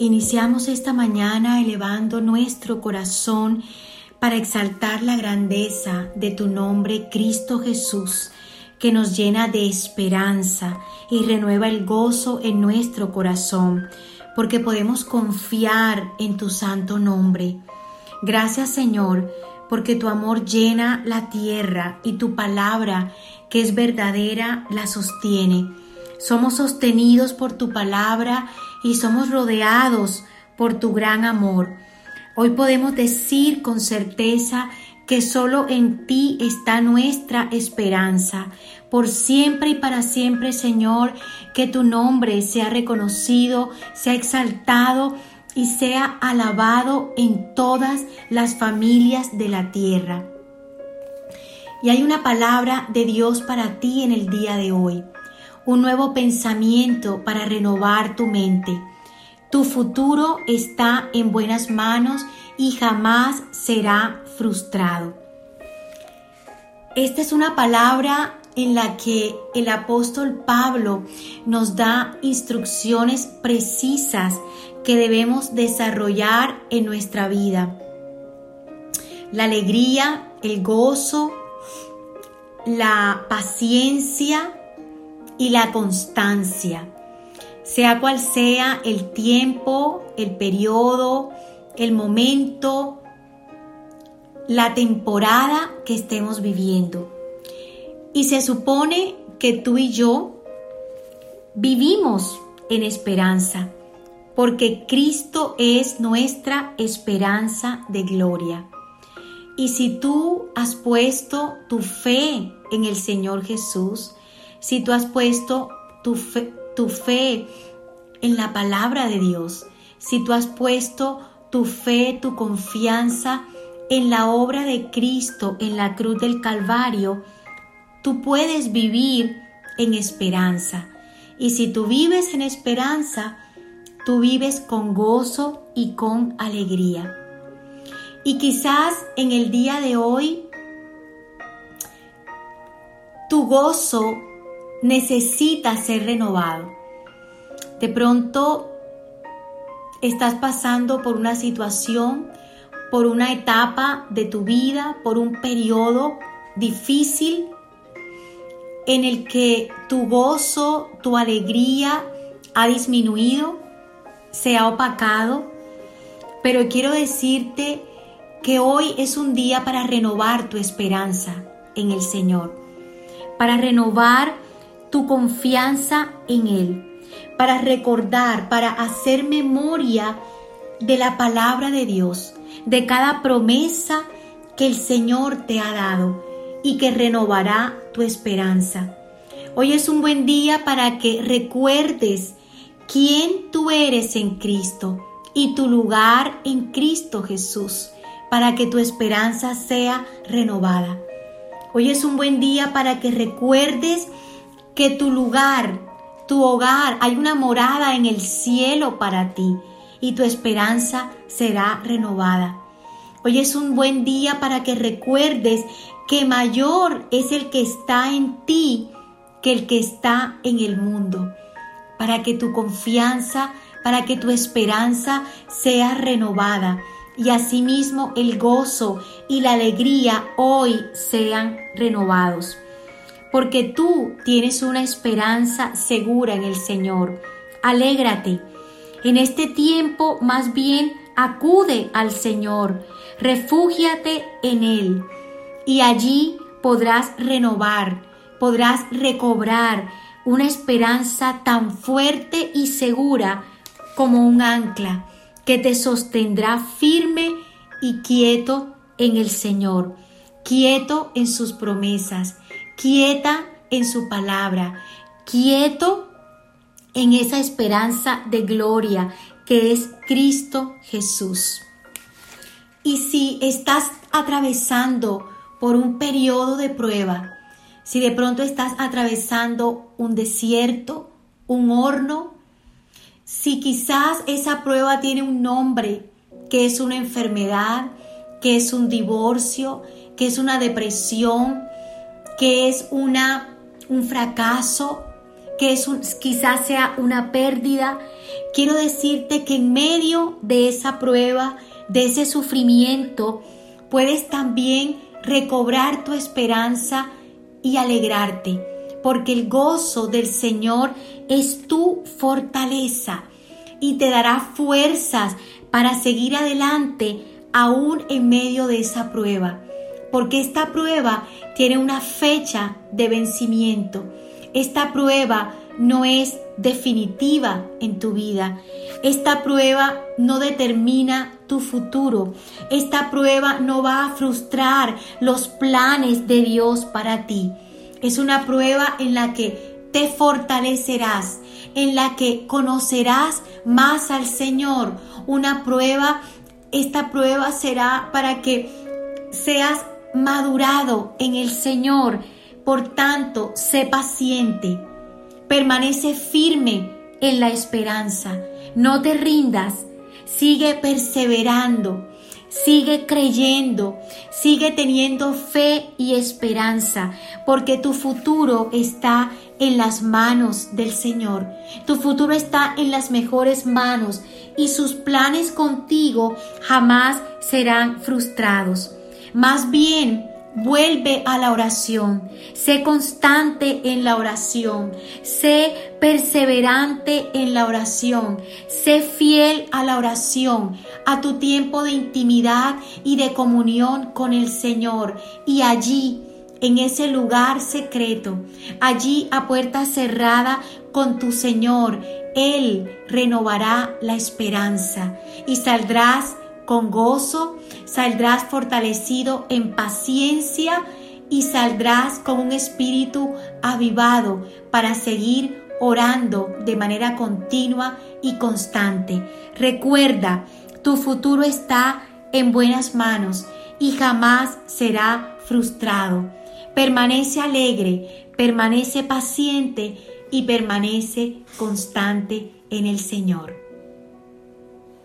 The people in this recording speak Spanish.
Iniciamos esta mañana elevando nuestro corazón para exaltar la grandeza de tu nombre, Cristo Jesús, que nos llena de esperanza y renueva el gozo en nuestro corazón, porque podemos confiar en tu santo nombre. Gracias Señor, porque tu amor llena la tierra y tu palabra, que es verdadera, la sostiene. Somos sostenidos por tu palabra y somos rodeados por tu gran amor. Hoy podemos decir con certeza que solo en ti está nuestra esperanza. Por siempre y para siempre, Señor, que tu nombre sea reconocido, sea exaltado y sea alabado en todas las familias de la tierra. Y hay una palabra de Dios para ti en el día de hoy, un nuevo pensamiento para renovar tu mente. Tu futuro está en buenas manos y jamás será frustrado. Esta es una palabra en la que el apóstol Pablo nos da instrucciones precisas que debemos desarrollar en nuestra vida. La alegría, el gozo, la paciencia y la constancia. Sea cual sea el tiempo, el periodo, el momento, la temporada que estemos viviendo. Y se supone que tú y yo vivimos en esperanza, porque Cristo es nuestra esperanza de gloria. Y si tú has puesto tu fe en el Señor Jesús, si tú has puesto tu fe, tu fe en la palabra de Dios, si tú has puesto tu fe, tu confianza en la obra de Cristo en la cruz del Calvario, tú puedes vivir en esperanza. Y si tú vives en esperanza, tú vives con gozo y con alegría. Y quizás en el día de hoy, tu gozo necesita ser renovado. De pronto estás pasando por una situación, por una etapa de tu vida, por un periodo difícil en el que tu gozo, tu alegría ha disminuido, se ha opacado, pero quiero decirte que hoy es un día para renovar tu esperanza en el Señor, para renovar tu confianza en Él para recordar, para hacer memoria de la palabra de Dios, de cada promesa que el Señor te ha dado y que renovará tu esperanza. Hoy es un buen día para que recuerdes quién tú eres en Cristo y tu lugar en Cristo Jesús, para que tu esperanza sea renovada. Hoy es un buen día para que recuerdes que tu lugar tu hogar, hay una morada en el cielo para ti y tu esperanza será renovada. Hoy es un buen día para que recuerdes que mayor es el que está en ti que el que está en el mundo, para que tu confianza, para que tu esperanza sea renovada y asimismo el gozo y la alegría hoy sean renovados porque tú tienes una esperanza segura en el Señor. Alégrate. En este tiempo más bien acude al Señor, refúgiate en Él y allí podrás renovar, podrás recobrar una esperanza tan fuerte y segura como un ancla que te sostendrá firme y quieto en el Señor, quieto en sus promesas quieta en su palabra, quieto en esa esperanza de gloria que es Cristo Jesús. Y si estás atravesando por un periodo de prueba, si de pronto estás atravesando un desierto, un horno, si quizás esa prueba tiene un nombre, que es una enfermedad, que es un divorcio, que es una depresión, que es una, un fracaso, que es quizás sea una pérdida, quiero decirte que en medio de esa prueba, de ese sufrimiento, puedes también recobrar tu esperanza y alegrarte, porque el gozo del Señor es tu fortaleza y te dará fuerzas para seguir adelante aún en medio de esa prueba, porque esta prueba tiene una fecha de vencimiento. Esta prueba no es definitiva en tu vida. Esta prueba no determina tu futuro. Esta prueba no va a frustrar los planes de Dios para ti. Es una prueba en la que te fortalecerás, en la que conocerás más al Señor. Una prueba, esta prueba será para que seas madurado en el Señor. Por tanto, sé paciente, permanece firme en la esperanza, no te rindas, sigue perseverando, sigue creyendo, sigue teniendo fe y esperanza, porque tu futuro está en las manos del Señor. Tu futuro está en las mejores manos y sus planes contigo jamás serán frustrados. Más bien, Vuelve a la oración, sé constante en la oración, sé perseverante en la oración, sé fiel a la oración, a tu tiempo de intimidad y de comunión con el Señor. Y allí, en ese lugar secreto, allí a puerta cerrada con tu Señor, Él renovará la esperanza y saldrás con gozo, saldrás fortalecido en paciencia y saldrás con un espíritu avivado para seguir orando de manera continua y constante. Recuerda, tu futuro está en buenas manos y jamás será frustrado. Permanece alegre, permanece paciente y permanece constante en el Señor.